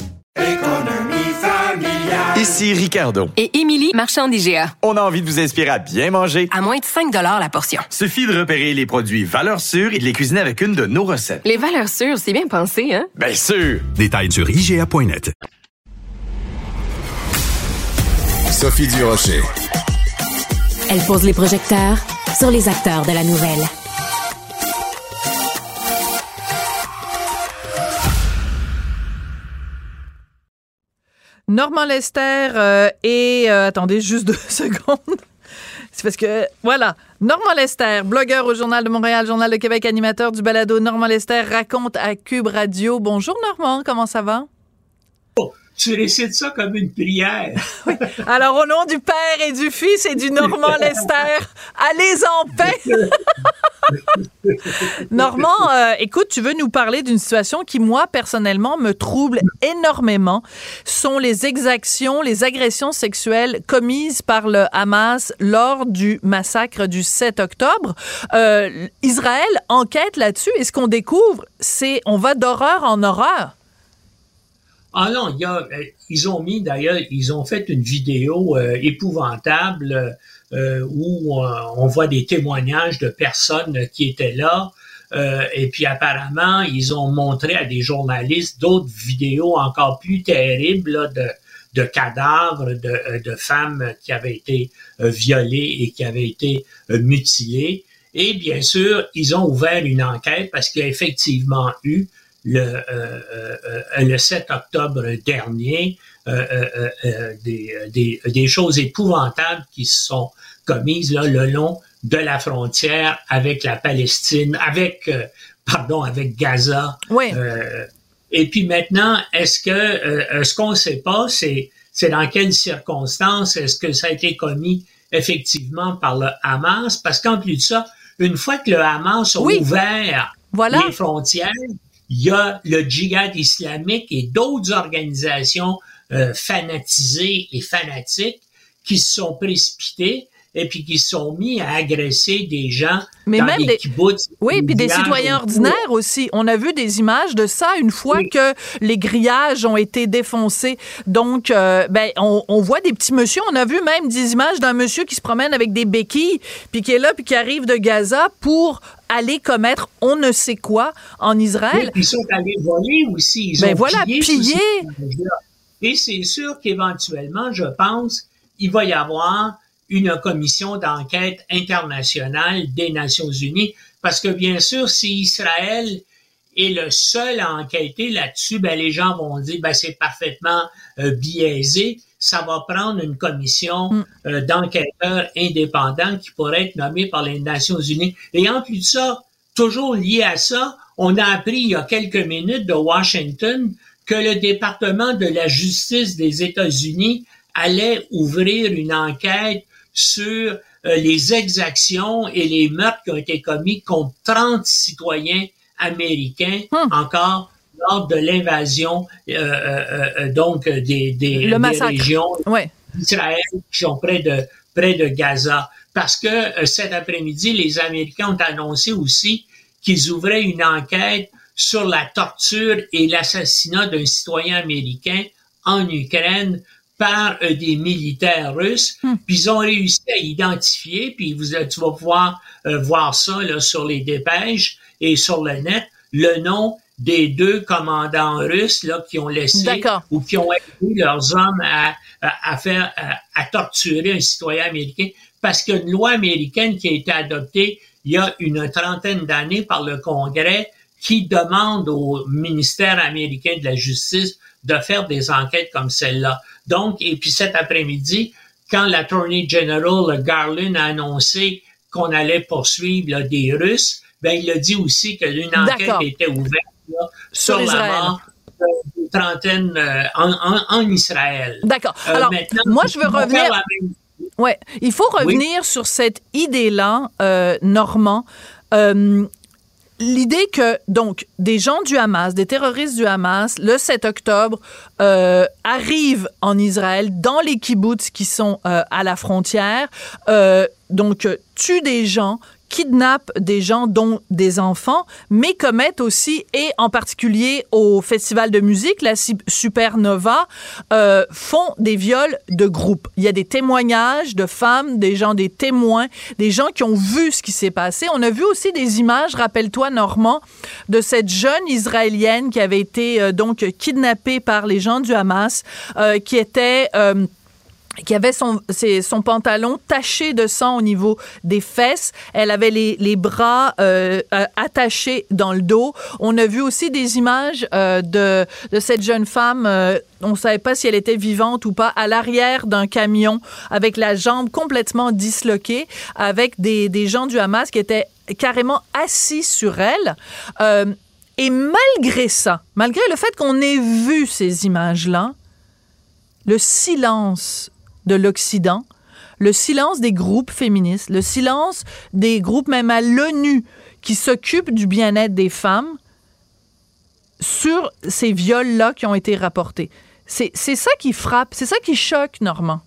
Ici Ricardo. Et Émilie, marchand d'IGA. On a envie de vous inspirer à bien manger. À moins de 5 la portion. Suffit de repérer les produits valeurs sûres et de les cuisiner avec une de nos recettes. Les valeurs sûres, c'est bien pensé, hein? Bien sûr! Détails sur IGA.net. Sophie Durocher. Elle pose les projecteurs sur les acteurs de la nouvelle. Normand Lester euh, et... Euh, attendez juste deux secondes. C'est parce que, voilà, Normand Lester, blogueur au Journal de Montréal, Journal de Québec, animateur du balado Normand Lester raconte à Cube Radio. Bonjour Normand, comment ça va? Tu récites ça comme une prière. oui. Alors, au nom du Père et du Fils et du Normand Lester, allez en paix! Normand, euh, écoute, tu veux nous parler d'une situation qui, moi, personnellement, me trouble énormément. sont les exactions, les agressions sexuelles commises par le Hamas lors du massacre du 7 octobre. Euh, Israël enquête là-dessus et ce qu'on découvre, c'est on va d'horreur en horreur. Ah non, il y a, ils ont mis d'ailleurs, ils ont fait une vidéo euh, épouvantable euh, où on, voit des témoignages de personnes qui étaient là. Euh, et puis apparemment, ils ont montré à des journalistes d'autres vidéos encore plus terribles là, de, de cadavres de, de, femmes qui avaient été violées et qui avaient été mutilées. Et bien sûr, ils ont ouvert une enquête parce qu'il y a effectivement eu le, euh, euh, le 7 octobre dernier euh, des, des, des, choses épouvantables qui se sont commises là, le long de la frontière avec la Palestine, avec pardon, avec Gaza. Oui. et puis maintenant, est-ce que ce qu'on ne sait pas, c'est c'est dans quelles circonstances est-ce que ça a été commis effectivement par le Hamas? Parce qu'en plus de ça, une fois que le Hamas a ouvert voilà. les frontières, il y a le djihad islamique et d'autres organisations euh, fanatisées et fanatiques qui se sont précipitées et puis qui se sont mis à agresser des gens Mais dans même des des... kibbutz, Oui, puis des citoyens ordinaires aussi. On a vu des images de ça une fois oui. que les grillages ont été défoncés. Donc, euh, ben, on, on, voit des petits monsieur. On a vu même des images d'un monsieur qui se promène avec des béquilles, puis qui est là, puis qui arrive de Gaza pour aller commettre on ne sait quoi en Israël. Oui, ils sont allés voler aussi. Ils ben ont voilà, pillé. Et c'est sûr qu'éventuellement, je pense, il va y avoir une commission d'enquête internationale des Nations Unies, parce que bien sûr, si Israël est le seul à enquêter là-dessus, ben les gens vont dire ben c'est parfaitement euh, biaisé. Ça va prendre une commission Mm. euh, d'enquêteurs indépendants qui pourrait être nommée par les Nations Unies. Et en plus de ça, toujours lié à ça, on a appris il y a quelques minutes de Washington que le département de la justice des États-Unis allait ouvrir une enquête sur euh, les exactions et les meurtres qui ont été commis contre 30 citoyens américains encore lors de l'invasion euh, euh, donc des, des, des régions Ouais. d'Israël qui sont près de près de Gaza. Parce que euh, cet après-midi, les Américains ont annoncé aussi qu'ils ouvraient une enquête sur la torture et l'assassinat d'un citoyen américain en Ukraine par euh, des militaires russes. Puis ils ont réussi à identifier, puis vous, tu vas pouvoir euh, voir ça là, sur les dépêches et sur le net, le nom des deux commandants russes là, qui ont laissé ou qui ont aidé leurs hommes à, à, faire à, à, torturer un citoyen américain parce qu'il y a une loi américaine qui a été adoptée il y a une trentaine d'années par le Congrès qui demande au ministère américain de la Justice de faire des enquêtes comme celle-là. Donc, et puis cet après-midi, quand l'Attorney General Garland a annoncé qu'on allait poursuivre des Russes, ben il a dit aussi qu'une enquête était ouverte sur, la mort d'une trentaine euh, en, Israël. D'accord. Euh, Alors, moi, je veux revenir. Ouais, il faut revenir sur cette idée-là, euh, Normand. Euh, l'idée que, donc, des gens du Hamas, des terroristes du Hamas, le 7 octobre, euh, arrivent en Israël, dans les kibbutz qui sont euh, à la frontière, euh, donc, tuent des gens kidnappent des gens, dont des enfants, mais commettent aussi, et en particulier au festival de musique, la Supernova, euh, font des viols de groupe. Il y a des témoignages de femmes, des gens, des témoins, des gens qui ont vu ce qui s'est passé. On a vu aussi des images, rappelle-toi, Normand, de cette jeune Israélienne qui avait été euh, donc kidnappée par les gens du Hamas, euh, qui était... Qui avait son, son pantalon taché de sang au niveau des fesses. Elle avait les, les bras euh, euh, attachés dans le dos. On a vu aussi des images euh, de, de cette jeune femme. Euh, on ne savait pas si elle était vivante ou pas, à l'arrière d'un camion avec la jambe complètement disloquée, avec des, des gens du Hamas qui étaient carrément assis sur elle. Euh, et malgré ça, malgré le fait qu'on ait vu ces images-là, le silence de l'Occident, le silence des groupes féministes, le silence des groupes même à l'ONU qui s'occupent du bien-être des femmes sur ces viols-là qui ont été rapportés. C'est ça qui frappe, c'est ça qui choque, Normand.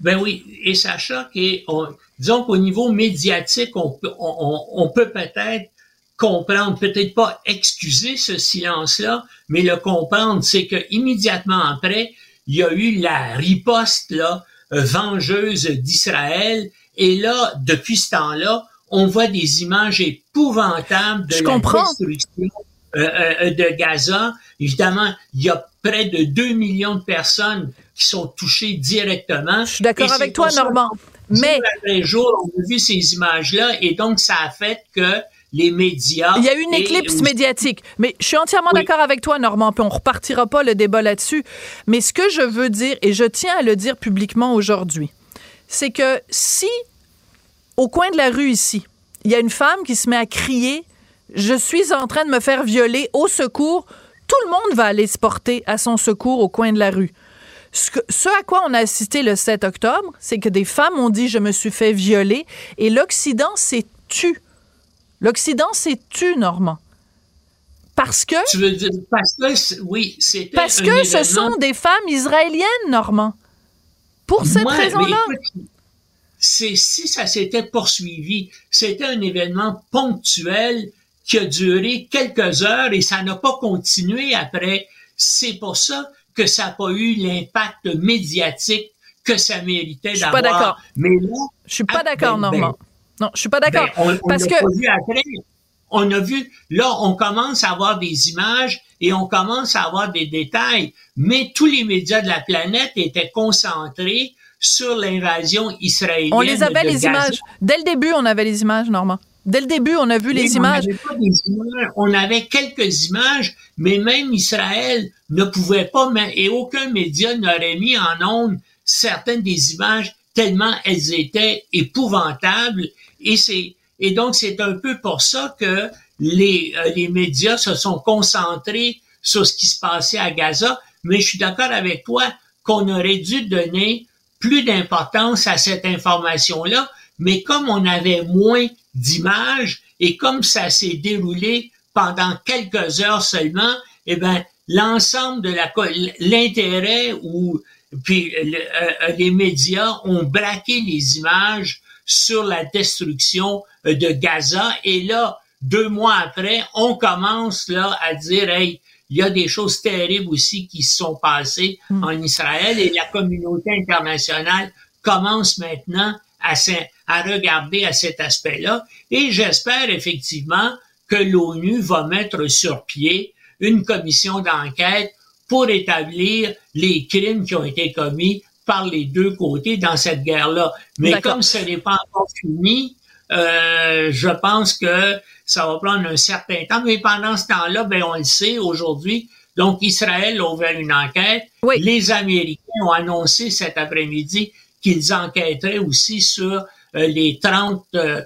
Ben oui, et ça choque. Et disons qu'au niveau médiatique, on peut, on peut peut-être comprendre, peut-être pas excuser ce silence-là, mais le comprendre, c'est que immédiatement après, il y a eu la riposte là, euh, vengeuse d'Israël. Et là, depuis ce temps-là, on voit des images épouvantables de la destruction euh, euh, de Gaza. Évidemment, il y a près de 2 millions de personnes qui sont touchées directement. Je suis d'accord avec toi, Normand. Mais... Jour jour, on a vu ces images-là et donc ça a fait que les médias. Il y a eu une éclipse médiatique. Mais je suis entièrement d'accord avec toi, Normand, puis on repartira pas le débat là-dessus. Mais ce que je veux dire, et je tiens à le dire publiquement aujourd'hui, c'est que si, au coin de la rue ici, il y a une femme qui se met à crier Je suis en train de me faire violer, au secours, tout le monde va aller se porter à son secours au coin de la rue. Ce, ce, à quoi on a assisté le 7 octobre, c'est que des femmes ont dit je me suis fait violer et l'Occident s'est tu L'Occident s'est tu, Normand. Parce que. Tu veux dire, parce que, oui, c'est. Parce que ce sont des femmes israéliennes, Normand. Pour cette raison-là. C'est, si ça s'était poursuivi, c'était un événement ponctuel qui a duré quelques heures et ça n'a pas continué après. C'est pour ça que ça n'a pas eu l'impact médiatique que ça méritait d'avoir. Je suis pas d'accord. Mais là, je suis pas d'accord, ben, ben, Normand. Non, je suis pas d'accord. Ben, on, parce que on a vu, là, on commence à avoir des images et on commence à avoir des détails, mais tous les médias de la planète étaient concentrés sur l'invasion israélienne. On les avait les images. Dès le début, on avait les images, Normand. Dès le début, on a vu les images. images. On avait quelques images, mais même Israël ne pouvait pas, et aucun média n'aurait mis en ondes certaines des images tellement elles étaient épouvantables. Et c'est et donc c'est un peu pour ça que les euh, les médias se sont concentrés sur ce qui se passait à Gaza, mais je suis d'accord avec toi qu'on aurait dû donner plus d'importance à cette information-là, mais comme on avait moins d'images et comme ça s'est déroulé pendant quelques heures seulement, eh ben l'ensemble de la l'intérêt ou puis euh, euh, les médias ont braqué les images sur la destruction euh, de Gaza. Et là, deux mois après, on commence là à dire hey, il y a des choses terribles aussi qui se sont passées en Israël. Et la communauté internationale commence maintenant à, à regarder à cet aspect-là. Et j'espère effectivement que l'ONU va mettre sur pied une commission d'enquête pour établir les crimes qui ont été commis par les deux côtés dans cette guerre-là. Mais comme ce n'est pas encore fini, euh, je pense que ça va prendre un certain temps. Mais pendant ce temps-là, ben on le sait aujourd'hui. Donc Israël a ouvert une enquête. Les Américains ont annoncé cet après-midi qu'ils enquêteraient aussi sur euh, les 30 euh,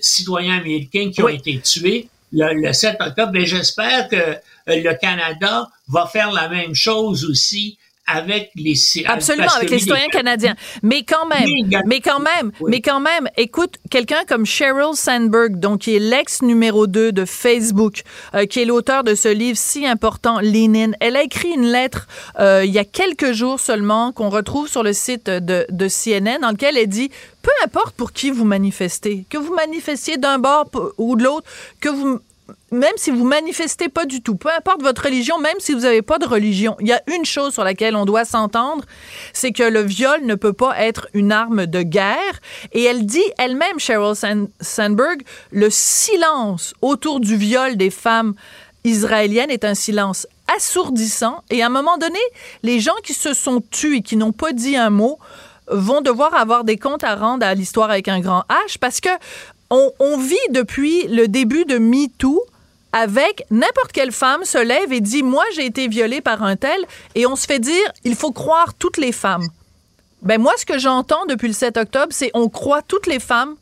citoyens américains qui ont été tués le, le 7 octobre. Et j'espère que le Canada va faire la même chose aussi avec les absolument avec les citoyens canadiens. Mais quand même mais quand même mais quand même écoute quelqu'un comme Sheryl Sandberg donc qui est l'ex numéro 2 de Facebook euh, qui est l'auteur de ce livre si important Lenin elle a écrit une lettre euh, il y a quelques jours seulement qu'on retrouve sur le site de, de CNN dans lequel elle dit peu importe pour qui vous manifestez que vous manifestiez d'un bord ou de l'autre que vous même si vous manifestez pas du tout, peu importe votre religion, même si vous n'avez pas de religion, il y a une chose sur laquelle on doit s'entendre, c'est que le viol ne peut pas être une arme de guerre. Et elle dit elle-même, Sheryl Sandberg, le silence autour du viol des femmes israéliennes est un silence assourdissant. Et à un moment donné, les gens qui se sont tués et qui n'ont pas dit un mot vont devoir avoir des comptes à rendre à l'histoire avec un grand H parce que on, vit depuis le début de MeToo avec n'importe quelle femme se lève et dit moi j'ai été violée par un tel et on se fait dire il faut croire toutes les femmes. Ben moi ce que j'entends depuis le 7 octobre c'est on croit toutes les femmes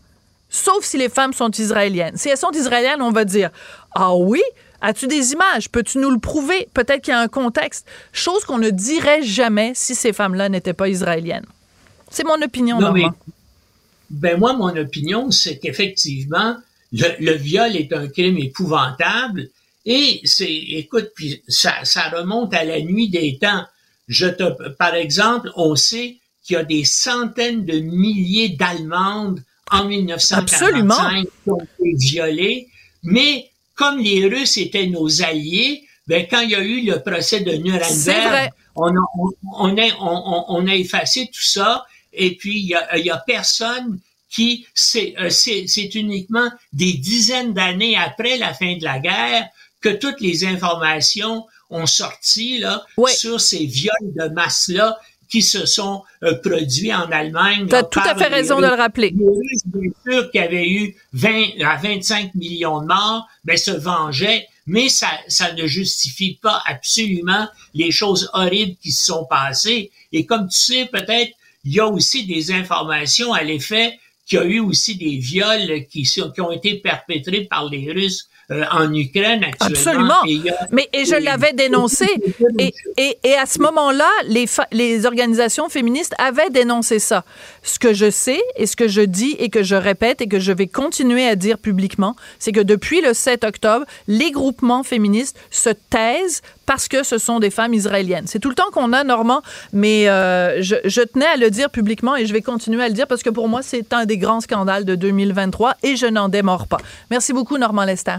sauf si les femmes sont israéliennes. Si elles sont israéliennes, on va dire ah oui, As-tu des images? Peux-tu nous le prouver? Peut-être qu'il y a un contexte. Chose qu'on ne dirait jamais si ces femmes-là n'étaient pas israéliennes. C'est mon opinion, non, ben moi, mon opinion, c'est qu'effectivement, le, viol est un crime épouvantable et c'est, écoute, puis ça, ça remonte à la nuit des temps. Je te, par exemple, on sait qu'il y a des centaines de milliers d'Allemandes en 1945 qui ont été violées, mais comme les Russes étaient nos alliés, ben quand il y a eu le procès de Nuremberg, on a, on, a, on, on a effacé tout ça et puis il y a, y a personne qui c'est euh, c'est uniquement des dizaines d'années après la fin de la guerre que toutes les informations ont sorti là sur ces viols de masse là qui se sont euh, produits en Allemagne. Tu as tout à fait raison de le rappeler. bien sûr qu'il y avait eu 20 à 25 millions de morts, ben se vengeaient, mais ça, ça ne justifie pas absolument les choses horribles qui se sont passées. Et comme tu sais, peut-être il y a aussi des informations à l'effet qu'il y a eu aussi des viols qui, ont été perpétrés par les Russes euh, en Ukraine actuellement. Absolument. Mais et je l'avais dénoncé. Et, et, et, à ce moment-là, les, les organisations féministes avaient dénoncé ça. Ce que je sais et ce que je dis et que je répète et que je vais continuer à dire publiquement, c'est que depuis le 7 octobre, les groupements féministes se taisent parce que ce sont des femmes israéliennes. C'est tout le temps qu'on a, Normand, mais euh, je, je, tenais à le dire publiquement et je vais continuer à le dire parce que pour moi, c'est un des grands scandales de 2023 et je n'en démords pas. Merci beaucoup, Normand Lester.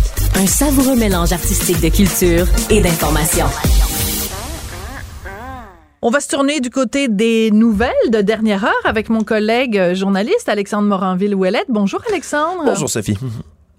Un savoureux mélange artistique de culture et d'information. On va se tourner du côté des nouvelles de dernière heure avec mon collègue journaliste Alexandre Moranville-Ouellette. Bonjour Alexandre. Bonjour Sophie.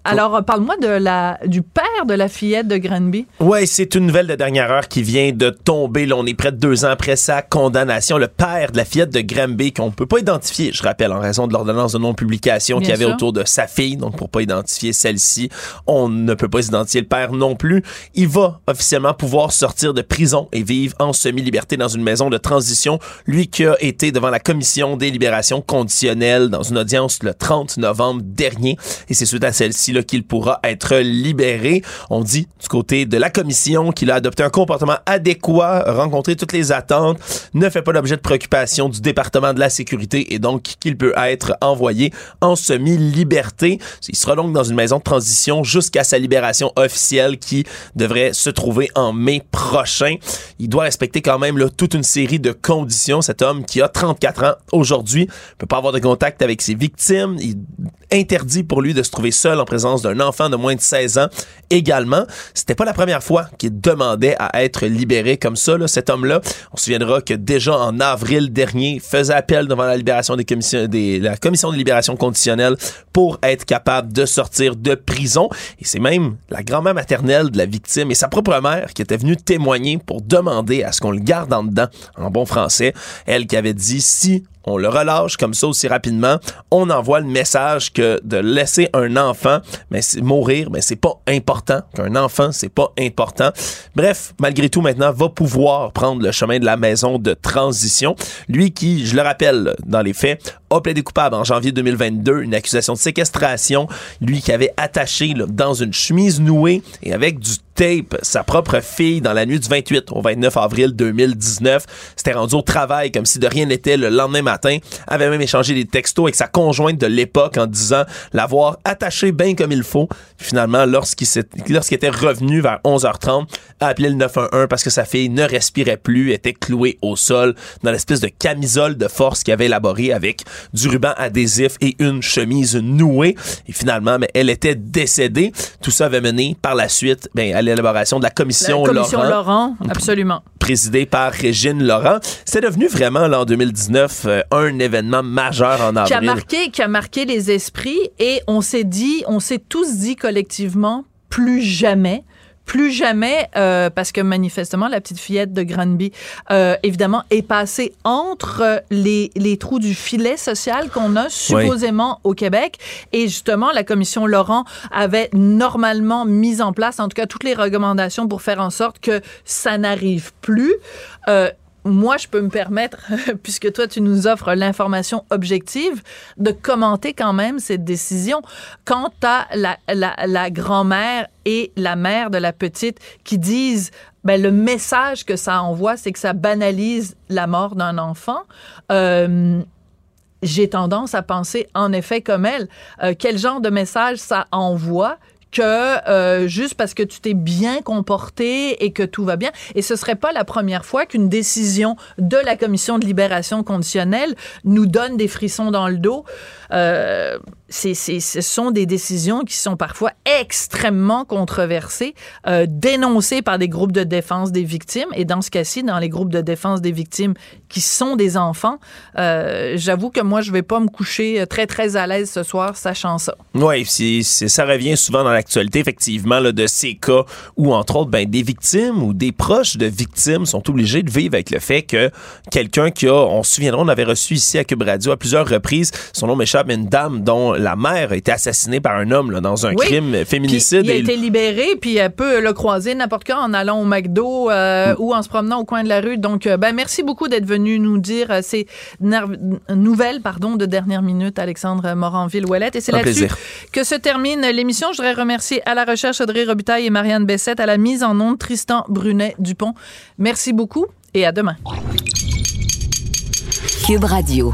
Alors, euh, parle-moi de la, du père de la fillette de Granby. Ouais, c'est une nouvelle de dernière heure qui vient de tomber. Là, on est près de deux ans après sa condamnation. Le père de la fillette de Granby, qu'on peut pas identifier, je rappelle, en raison de l'ordonnance de non-publication qu'il y avait sûr. autour de sa fille. Donc, pour pas identifier celle-ci, on ne peut pas identifier le père non plus. Il va officiellement pouvoir sortir de prison et vivre en semi-liberté dans une maison de transition. Lui qui a été devant la commission des libérations conditionnelles dans une audience le 30 novembre dernier. Et c'est suite à celle-ci qu'il pourra être libéré. On dit du côté de la commission qu'il a adopté un comportement adéquat, rencontré toutes les attentes, ne fait pas l'objet de préoccupation du département de la sécurité et donc qu'il peut être envoyé en semi-liberté. Il sera donc dans une maison de transition jusqu'à sa libération officielle qui devrait se trouver en mai prochain. Il doit respecter quand même toute une série de conditions. Cet homme qui a 34 ans aujourd'hui peut pas avoir de contact avec ses victimes. Il interdit pour lui de se trouver seul en présence d'un enfant de moins de 16 ans également. C'était pas la première fois qu'il demandait à être libéré comme ça, cet homme-là. On se souviendra que déjà en avril dernier, il faisait appel devant la libération des, la commission de libération conditionnelle pour être capable de sortir de prison. Et c'est même la grand-mère maternelle de la victime et sa propre mère qui était venue témoigner pour demander à ce qu'on le garde en dedans, en bon français. Elle qui avait dit si on le relâche comme ça aussi rapidement, on envoie le message que de laisser un enfant mais mourir, mais c'est pas important qu'un enfant, c'est pas important. Bref, malgré tout maintenant va pouvoir prendre le chemin de la maison de transition. Lui qui, je le rappelle dans les faits, a plaidé coupable en janvier 2022 une accusation de séquestration, lui qui avait attaché là, dans une chemise nouée et avec du tape sa propre fille dans la nuit du 28 au 29 avril 2019. C'était rendu au travail comme si de rien n'était le lendemain matin. Avait même échangé des textos avec sa conjointe de l'époque en disant l'avoir attaché bien comme il faut. Finalement, lorsqu'il lorsqu'il était revenu vers 11h30, a appelé le 911 parce que sa fille ne respirait plus, était clouée au sol dans l'espèce de camisole de force qu'il avait élaborée avec du ruban adhésif et une chemise nouée. Et finalement, mais elle était décédée. Tout ça avait mené par la suite ben, à l'élaboration de la commission, La commission Laurent Laurent, absolument. présidée par Régine Laurent. C'est devenu vraiment, là, en 2019, euh, un événement majeur en qui a avril. marqué qui a marqué les esprits et on s'est dit on s'est tous dit collectivement plus jamais plus jamais, euh, parce que manifestement, la petite fillette de Granby, euh, évidemment, est passée entre les, les trous du filet social qu'on a supposément au Québec. Et justement, la commission Laurent avait normalement mis en place, en tout cas, toutes les recommandations pour faire en sorte que ça n'arrive plus. Euh, moi, je peux me permettre, puisque toi, tu nous offres l'information objective, de commenter quand même cette décision. Quant à la, grand-mère et la mère de la petite qui disent ben, le message que ça envoie, c'est que ça banalise la mort d'un enfant. Euh, j'ai tendance à penser, en effet, comme elle, euh, quel genre de message ça envoie que euh, juste parce que tu t'es bien comporté et que tout va bien. Et ce serait pas la première fois qu'une décision de la commission de libération conditionnelle nous donne des frissons dans le dos. Euh, ce sont des décisions qui sont parfois extrêmement controversées, euh, dénoncées par des groupes de défense des victimes. Et dans ce cas-ci, dans les groupes de défense des victimes qui sont des enfants, euh, j'avoue que moi, je vais pas me coucher très, très à l'aise ce soir, sachant ça. Oui, ça revient souvent dans l'actualité, effectivement, là, de ces cas où, entre autres, ben, des victimes ou des proches de victimes sont obligés de vivre avec le fait que quelqu'un qui a, on se souviendra, on avait reçu ici à Cube Radio à plusieurs reprises, son nom m'échappe, une dame dont la mère a été assassinée par un homme là, dans un Oui. crime féminicide. Puis, il a Et- été libéré, puis elle peut le croiser n'importe quand en allant au McDo euh, ou en se promenant au coin de la rue. Donc, euh, ben, merci beaucoup d'être venu nous dire euh, ces nouvelles pardon, de dernière minute, Alexandre Moranville-Ouellette. Et c'est là-dessus que se termine l'émission. Je voudrais remercier à la recherche Audrey Robitaille et Marianne Bessette, à la mise en onde Tristan Brunet-Dupont. Merci beaucoup et à demain. Cube Radio.